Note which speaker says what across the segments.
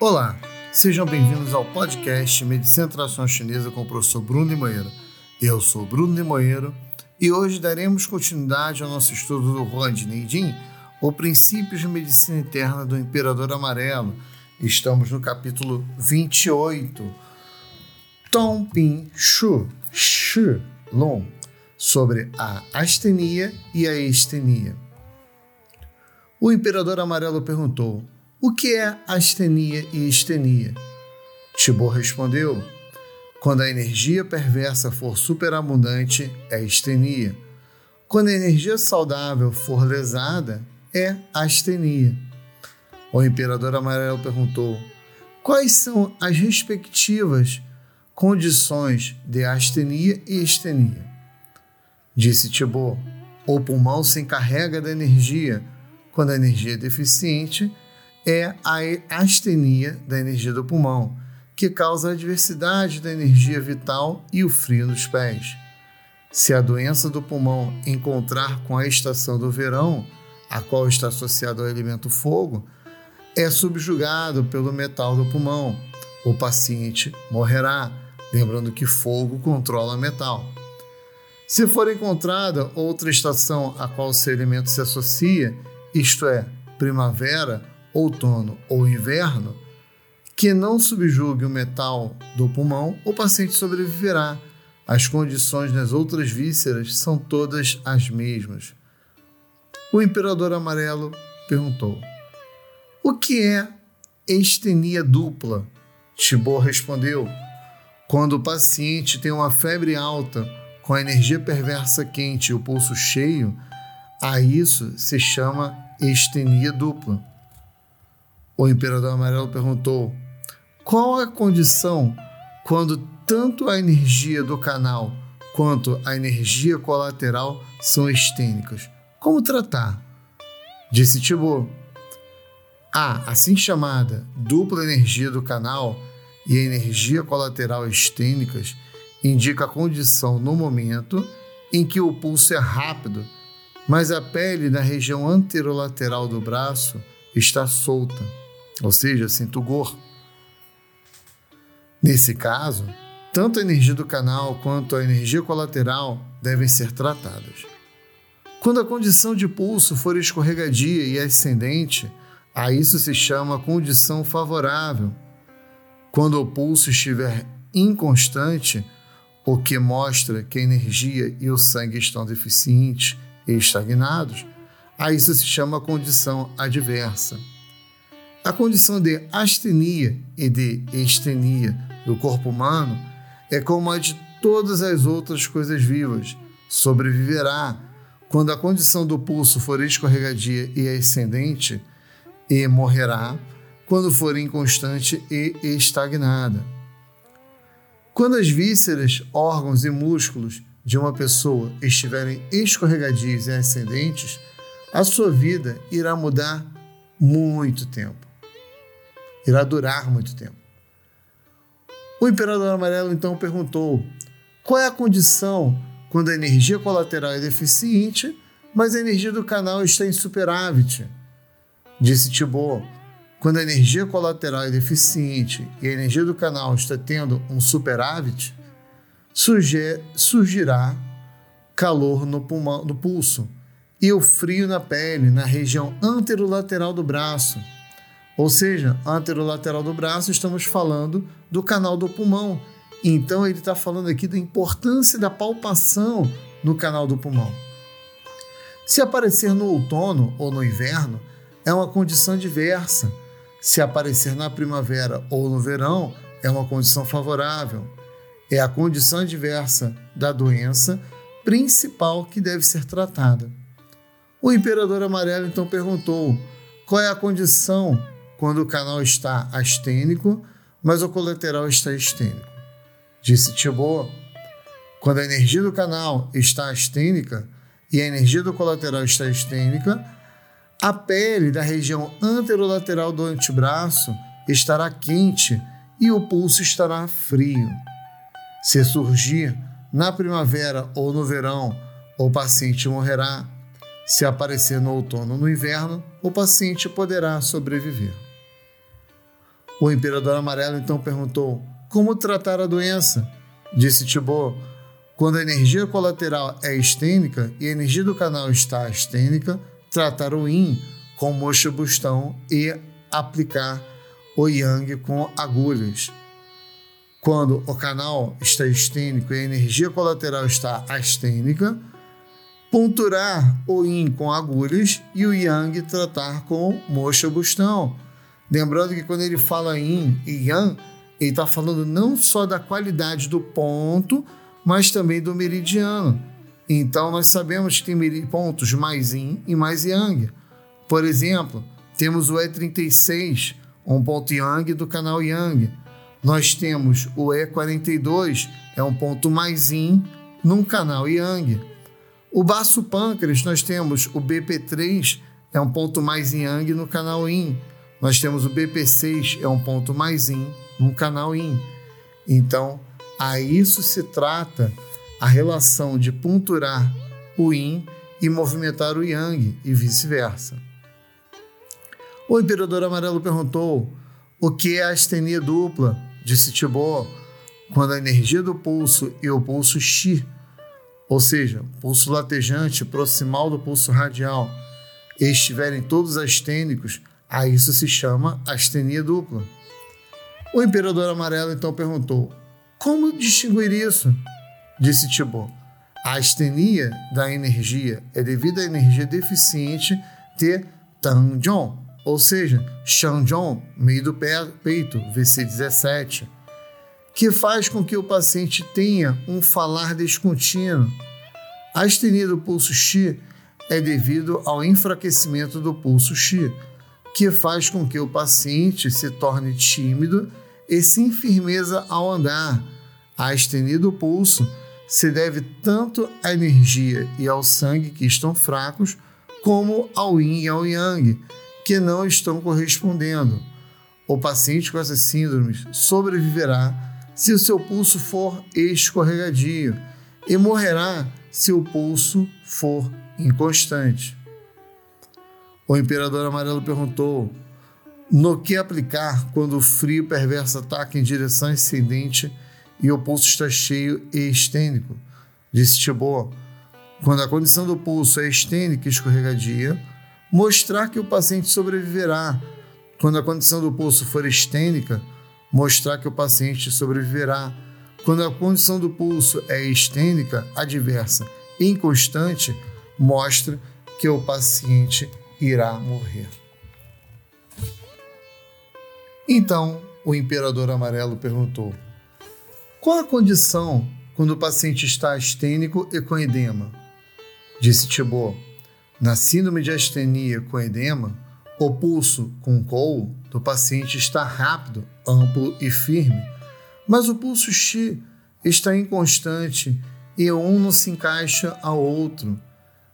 Speaker 1: Olá, sejam bem-vindos ao podcast Medicina Tradicional Chinesa com o professor Bruno Limoeiro. Eu sou Bruno Limoeiro e hoje daremos continuidade ao nosso estudo do Huang Neijing, o Princípios de Medicina Interna do Imperador Amarelo. Estamos no capítulo 28, Tong Pin Shu Shi Long, sobre a astenia e a estenia. O Imperador Amarelo perguntou: o que é astenia e estenia? Tibor respondeu: Quando a energia perversa for superabundante, é estenia. Quando a energia saudável for lesada, é astenia. O imperador amarelo perguntou: Quais são as respectivas condições de astenia e estenia? Disse Tibor: O pulmão se encarrega da energia quando a energia é deficiente é a astenia da energia do pulmão, que causa a adversidade da energia vital e o frio nos pés. Se a doença do pulmão encontrar com a estação do verão, a qual está associada ao elemento fogo, é subjugado pelo metal do pulmão. O paciente morrerá, lembrando que fogo controla metal. Se for encontrada outra estação a qual esse elemento se associa, isto é, primavera, outono ou inverno, que não subjugue o metal do pulmão, o paciente sobreviverá. As condições nas outras vísceras são todas as mesmas. O imperador amarelo perguntou: O que é estenia dupla? Tibor respondeu: Quando o paciente tem uma febre alta, com a energia perversa quente e o pulso cheio, a isso se chama estenia dupla. O imperador amarelo perguntou: qual a condição quando tanto a energia do canal quanto a energia colateral são estênicas? Como tratar? Disse Tibor. A assim chamada dupla energia do canal e a energia colateral estênicas indica a condição no momento em que o pulso é rápido, mas a pele na região anterolateral do braço está solta ou seja, Cintugor. Nesse caso, tanto a energia do canal quanto a energia colateral devem ser tratadas. Quando a condição de pulso for escorregadia e ascendente, a isso se chama condição favorável. Quando o pulso estiver inconstante, o que mostra que a energia e o sangue estão deficientes e estagnados, a isso se chama condição adversa. A condição de astenia e de estenia do corpo humano é como a de todas as outras coisas vivas. Sobreviverá quando a condição do pulso for escorregadia e ascendente, e morrerá quando for inconstante e estagnada. Quando as vísceras, órgãos e músculos de uma pessoa estiverem escorregadios e ascendentes, a sua vida irá mudar muito tempo irá durar muito tempo. O imperador amarelo então perguntou: qual é a condição quando a energia colateral é deficiente, mas a energia do canal está em superávit? Disse Tibor: quando a energia colateral é deficiente e a energia do canal está tendo um superávit, surgirá calor no, pulmão, no pulso e o frio na pele, na região anterolateral do braço ou seja, anterolateral do braço, estamos falando do canal do pulmão. Então ele está falando aqui da importância da palpação no canal do pulmão. Se aparecer no outono ou no inverno, é uma condição diversa. Se aparecer na primavera ou no verão, é uma condição favorável. É a condição diversa da doença principal que deve ser tratada. O imperador amarelo então perguntou: qual é a condição quando o canal está astênico, mas o colateral está estênico. Disse Tibor, quando a energia do canal está astênica e a energia do colateral está estênica, a pele da região anterolateral do antebraço estará quente e o pulso estará frio. Se surgir na primavera ou no verão, o paciente morrerá. Se aparecer no outono ou no inverno, o paciente poderá sobreviver. O imperador amarelo então perguntou: Como tratar a doença? Disse Tibor: Quando a energia colateral é estênica e a energia do canal está astênica, tratar o yin com mocha bustão e aplicar o yang com agulhas. Quando o canal está estênico e a energia colateral está astênica, ponturar o yin com agulhas e o yang tratar com mocha bustão. Lembrando que quando ele fala yin e yang, ele está falando não só da qualidade do ponto, mas também do meridiano. Então nós sabemos que tem pontos mais yin e mais yang. Por exemplo, temos o E36, um ponto yang do canal yang. Nós temos o E42, é um ponto mais yin num canal yang. O baço pâncreas, nós temos o BP3, é um ponto mais yang no canal yin. Nós temos o BP6, é um ponto mais yin num canal yin. Então, a isso se trata a relação de ponturar o yin e movimentar o yang e vice-versa. O imperador amarelo perguntou: o que é a astenia dupla? Disse Tibor, quando a energia do pulso e o pulso Xi, ou seja, pulso latejante proximal do pulso radial, estiverem todos astênicos, a isso se chama astenia dupla. O imperador amarelo então perguntou: Como distinguir isso? Disse Tibor. A astenia da energia é devido à energia deficiente de Tanjong, ou seja, Shanzhong, meio do peito, VC17, que faz com que o paciente tenha um falar descontínuo. A astenia do pulso Xi é devido ao enfraquecimento do pulso Xi, que faz com que o paciente se torne tímido e sem firmeza ao andar. A astenia do pulso se deve tanto à energia e ao sangue que estão fracos, como ao yin e ao yang, que não estão correspondendo. O paciente com essas síndromes sobreviverá se o seu pulso for escorregadio e morrerá se o pulso for inconstante. O imperador amarelo perguntou: no que aplicar quando o frio perverso ataca em direção ascendente e o pulso está cheio e estênico? Disse Tibor: quando a condição do pulso é estênica e escorregadia, mostrar que o paciente sobreviverá. Quando a condição do pulso for estênica, mostrar que o paciente sobreviverá. Quando a condição do pulso é estênica, adversa e inconstante, mostra que o paciente irá morrer. Então, o imperador amarelo perguntou: Qual a condição quando o paciente está astênico e com edema? Disse Tibor: na síndrome de astenia com edema, o pulso com colo do paciente está rápido, amplo e firme, mas o pulso X está inconstante e um não se encaixa ao outro.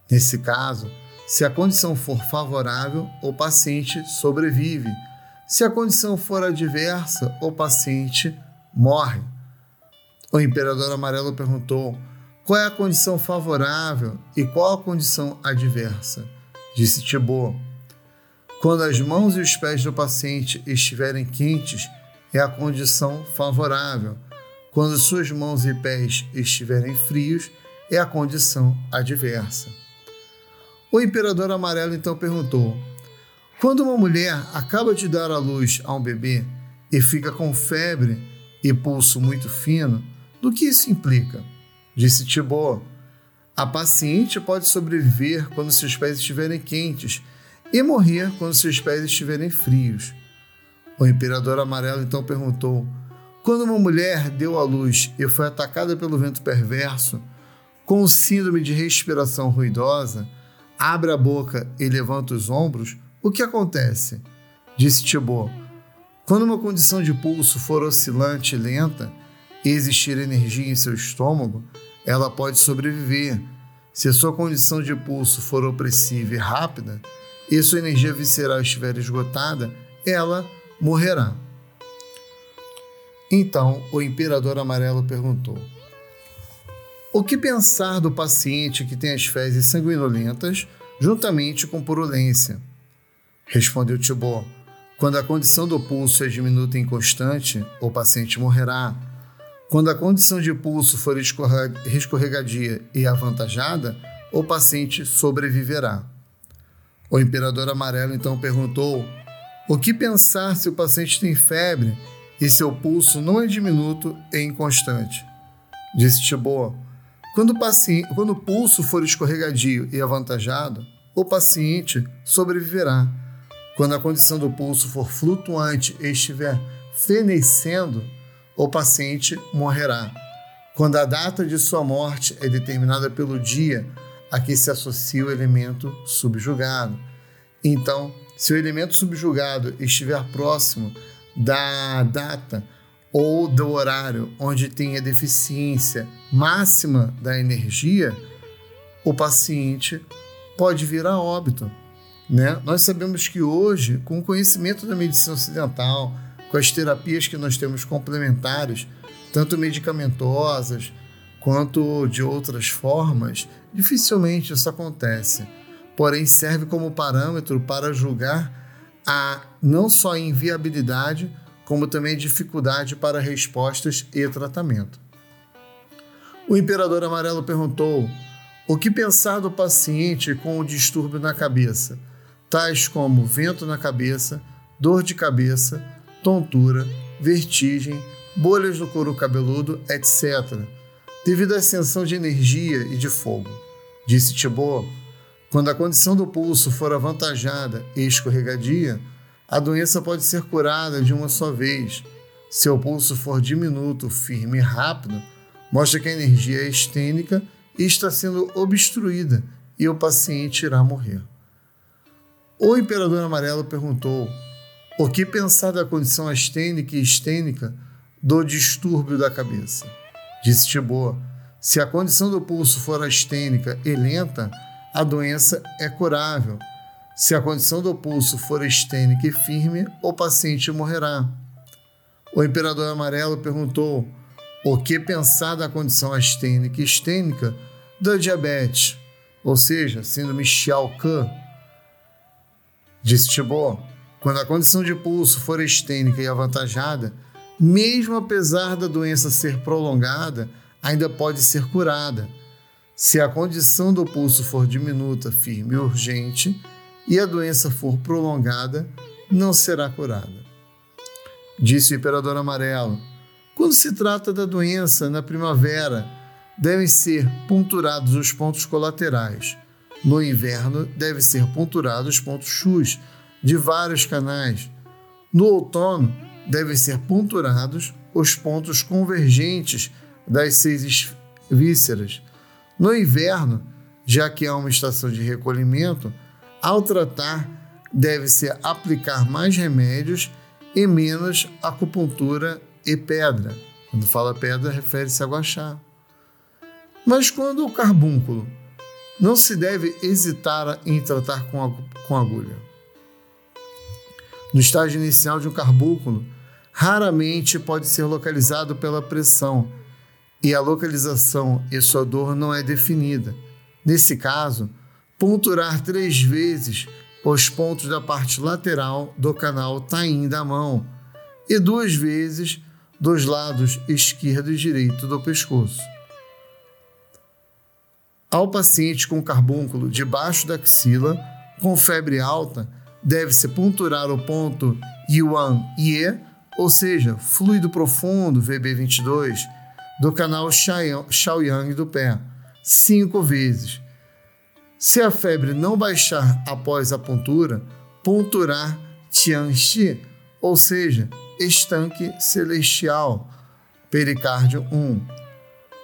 Speaker 1: Nesse caso, se a condição for favorável, o paciente sobrevive. Se a condição for adversa, o paciente morre. O imperador amarelo perguntou: qual é a condição favorável e qual a condição adversa? Disse Tibor. Quando as mãos e os pés do paciente estiverem quentes, é a condição favorável. Quando suas mãos e pés estiverem frios, é a condição adversa. O imperador amarelo então perguntou: Quando uma mulher acaba de dar à luz a um bebê e fica com febre e pulso muito fino, do que isso implica? Disse Tibor: A paciente pode sobreviver quando seus pés estiverem quentes e morrer quando seus pés estiverem frios. O imperador amarelo então perguntou: Quando uma mulher deu à luz e foi atacada pelo vento perverso, com síndrome de respiração ruidosa, abre a boca e levanta os ombros, o que acontece? Disse Tibor: Quando uma condição de pulso for oscilante e lenta e existir energia em seu estômago, ela pode sobreviver. Se a sua condição de pulso for opressiva e rápida, e sua energia visceral estiver esgotada, ela morrerá. Então o imperador amarelo perguntou: O que pensar do paciente que tem as fezes sanguinolentas juntamente com purulência? Respondeu Tibor: Quando a condição do pulso é diminuta e inconstante, o paciente morrerá. Quando a condição de pulso for escorregadia e avantajada, o paciente sobreviverá. O imperador amarelo então perguntou: o que pensar se o paciente tem febre e seu pulso não é diminuto e inconstante? Disse Tibor: quando o, paciente, quando o pulso for escorregadio e avantajado, o paciente sobreviverá. Quando a condição do pulso for flutuante e estiver fenecendo, o paciente morrerá. Quando a data de sua morte é determinada pelo dia a que se associa o elemento subjugado. Então, se o elemento subjugado estiver próximo da data ou do horário onde tem a deficiência máxima da energia, o paciente pode vir a óbito. Né? Nós sabemos que hoje, com o conhecimento da medicina ocidental, com as terapias que nós temos complementares, tanto medicamentosas quanto de outras formas, dificilmente isso acontece. Porém, serve como parâmetro para julgar a não só inviabilidade, como também dificuldade para respostas e tratamento. O imperador amarelo perguntou: o que pensar do paciente com o distúrbio na cabeça, tais como vento na cabeça, dor de cabeça, tontura, vertigem, bolhas no couro cabeludo, etc., devido à ascensão de energia e de fogo? Disse Tibor: quando a condição do pulso for avantajada e escorregadia, a doença pode ser curada de uma só vez. Se o pulso for diminuto, firme e rápido, mostra que a energia é estênica e está sendo obstruída e o paciente irá morrer. O imperador amarelo perguntou: o que pensar da condição astênica e estênica do distúrbio da cabeça? Disse Tibor: se a condição do pulso for astênica e lenta, a doença é curável. Se a condição do pulso for estênica e firme, o paciente morrerá. O imperador amarelo perguntou: o que pensar da condição astênica e estênica da diabetes, ou seja, síndrome Chiao-Kahn? Disse Tibor: quando a condição de pulso for estênica e avantajada, mesmo apesar da doença ser prolongada, ainda pode ser curada. Se a condição do pulso for diminuta, firme e urgente, e a doença for prolongada, não será curada. Disse o imperador amarelo: quando se trata da doença na primavera, devem ser punturados os pontos colaterais. No inverno, devem ser punturados os pontos chus de vários canais. No outono, devem ser punturados os pontos convergentes das seis vísceras. No inverno, já que é uma estação de recolhimento, ao tratar, deve-se aplicar mais remédios e menos acupuntura e pedra. Quando fala pedra, refere-se a guachá. Mas quando o carbúnculo, não se deve hesitar em tratar com, com agulha. No estágio inicial de um carbúnculo, raramente pode ser localizado pela pressão e a localização e sua dor não é definida. Nesse caso, ponturar três vezes os pontos da parte lateral do canal Taim da mão e duas vezes dos lados esquerdo e direito do pescoço. Ao paciente com carbúnculo debaixo da axila, com febre alta, deve-se ponturar o ponto Yuan Ye, ou seja, fluido profundo VB22, do canal Shaoyang do pé, cinco vezes se a febre não baixar após a pontura, ponturar Tianxi, ou seja, estanque celestial, pericárdio 1.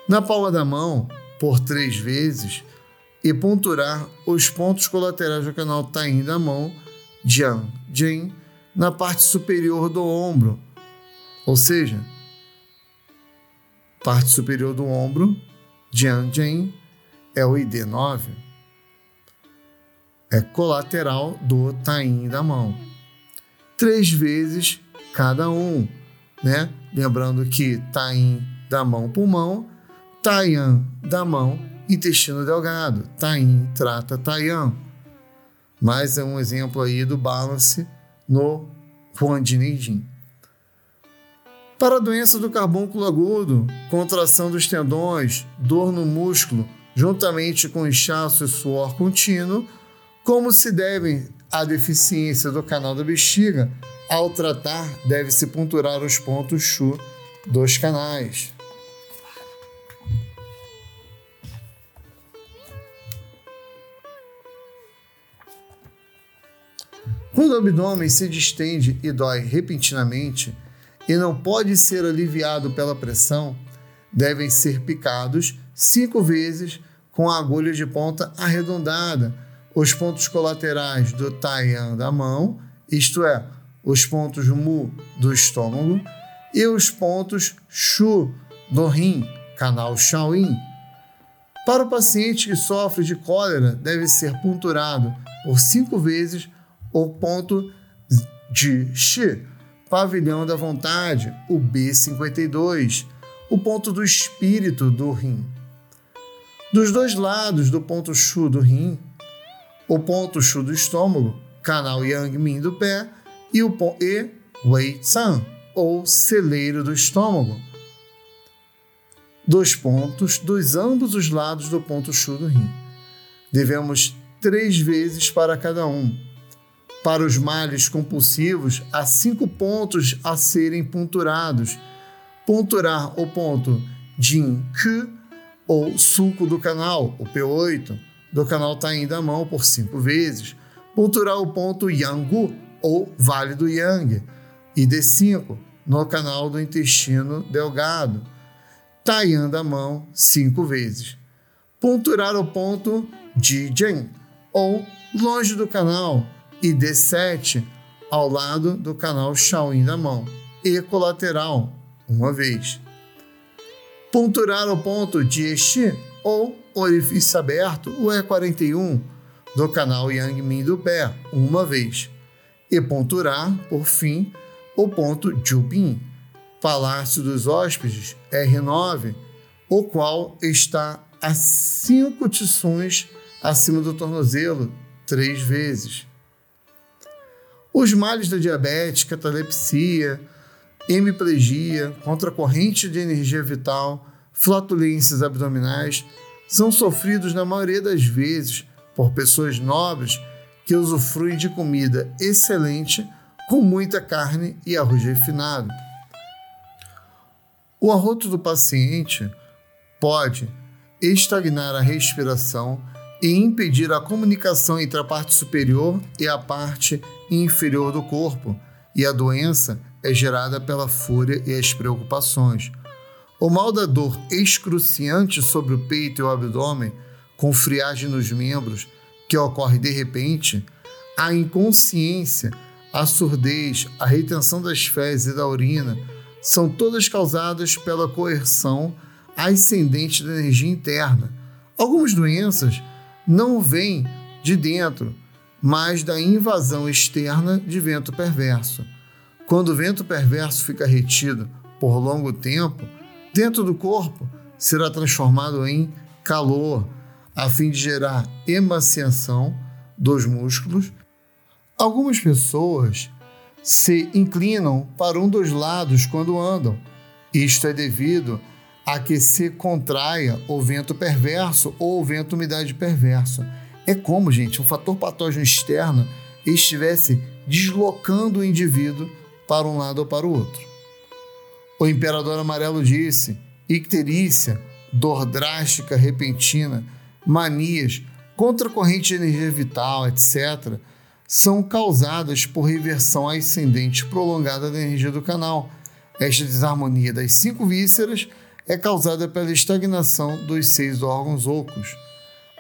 Speaker 1: Na palma da mão, por três vezes, e ponturar os pontos colaterais do canal Tain da mão, Jian, Jin, na parte superior do ombro, ou seja, parte superior do ombro, Jian, Jin, é o ID9 é colateral do taim da mão. Três vezes cada um, né? Lembrando que taim da mão, pulmão, taian da mão, intestino delgado, taim trata taian. Mais é um exemplo aí do balance no Huandinei Para a doença do carbúnculo agudo, contração dos tendões, dor no músculo, juntamente com inchaço e suor contínuo, como se devem à deficiência do canal da bexiga, ao tratar, deve-se ponturar os pontos chu dos canais. Quando o abdômen se distende e dói repentinamente e não pode ser aliviado pela pressão, devem ser picados cinco vezes com a agulha de ponta arredondada os pontos colaterais do Taiyan da mão, isto é, os pontos Mu do estômago, e os pontos Shu do rim, canal Shaolin. Para o paciente que sofre de cólera, deve ser ponturado por cinco vezes o ponto de Shi, pavilhão da vontade, o B52, o ponto do espírito do rim. Dos dois lados do ponto Shu do rim, o ponto Shu do estômago, canal Yang Min do pé e o e Wei Tsan, ou celeiro do estômago. Dois pontos dos ambos os lados do ponto Shu do rim. Devemos três vezes para cada um. Para os males compulsivos, há cinco pontos a serem ponturados. Ponturar o ponto Jin Ku, ou sulco do canal, o P8, do canal Taim da mão por cinco vezes. Ponturar o ponto Yangu, ou Vale do Yang, e D5, no canal do intestino delgado. Taian da mão cinco vezes. Ponturar o ponto Jijen, ou longe do canal, e D7, ao lado do canal Shaolin da mão, e colateral, uma vez. Ponturar o ponto Jieshi, ou orifício aberto, o E41, do canal Yang Min do pé, uma vez. E ponturar, por fim, o ponto Jubin, Palácio dos Hóspedes, R9, o qual está a cinco tições acima do tornozelo, três vezes. Os males da diabetes, catalepsia, hemiplegia, contracorrente de energia vital, flatulências abdominais são sofridos na maioria das vezes por pessoas nobres que usufruem de comida excelente com muita carne e arroz refinado. O arroto do paciente pode estagnar a respiração e impedir a comunicação entre a parte superior e a parte inferior do corpo, e a doença é gerada pela fúria e as preocupações. O mal da dor excruciante sobre o peito e o abdômen, com friagem nos membros, que ocorre de repente, a inconsciência, a surdez, a retenção das fezes e da urina, são todas causadas pela coerção ascendente da energia interna. Algumas doenças não vêm de dentro, mas da invasão externa de vento perverso. Quando o vento perverso fica retido por longo tempo, dentro do corpo será transformado em calor, a fim de gerar emaciação dos músculos. Algumas pessoas se inclinam para um dos lados quando andam. Isto é devido a que se contraia o vento perverso ou o vento umidade perverso. É como, gente, um fator patógeno externo estivesse deslocando o indivíduo para um lado ou para o outro. O imperador amarelo disse: icterícia, dor drástica repentina, manias, contracorrente de energia vital, etc., são causadas por reversão ascendente prolongada da energia do canal. Esta desarmonia das cinco vísceras é causada pela estagnação dos seis órgãos ocos.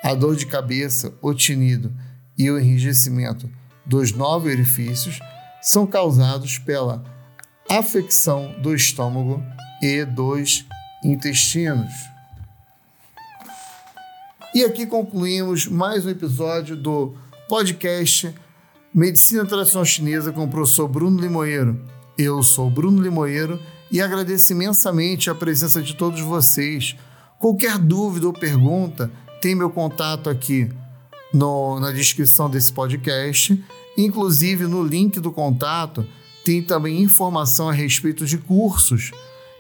Speaker 1: A dor de cabeça, o tinido e o enrijecimento dos nove orifícios são causados pela afecção do estômago e dos intestinos. E aqui concluímos mais um episódio do podcast Medicina Tradicional Chinesa com o professor Bruno Limoeiro. Eu sou Bruno Limoeiro e agradeço imensamente a presença de todos vocês. Qualquer dúvida ou pergunta, tem meu contato aqui no, na descrição desse podcast. Inclusive, no link do contato tem também informação a respeito de cursos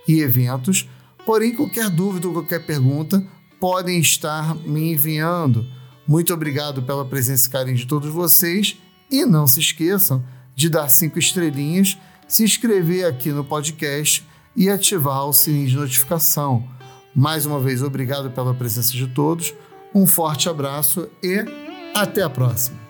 Speaker 1: e eventos. Porém, qualquer dúvida ou qualquer pergunta podem estar me enviando. Muito obrigado pela presença e carinho de todos vocês e não se esqueçam de dar cinco estrelinhas, se inscrever aqui no podcast e ativar o sininho de notificação. Mais uma vez, obrigado pela presença de todos, um forte abraço e até a próxima!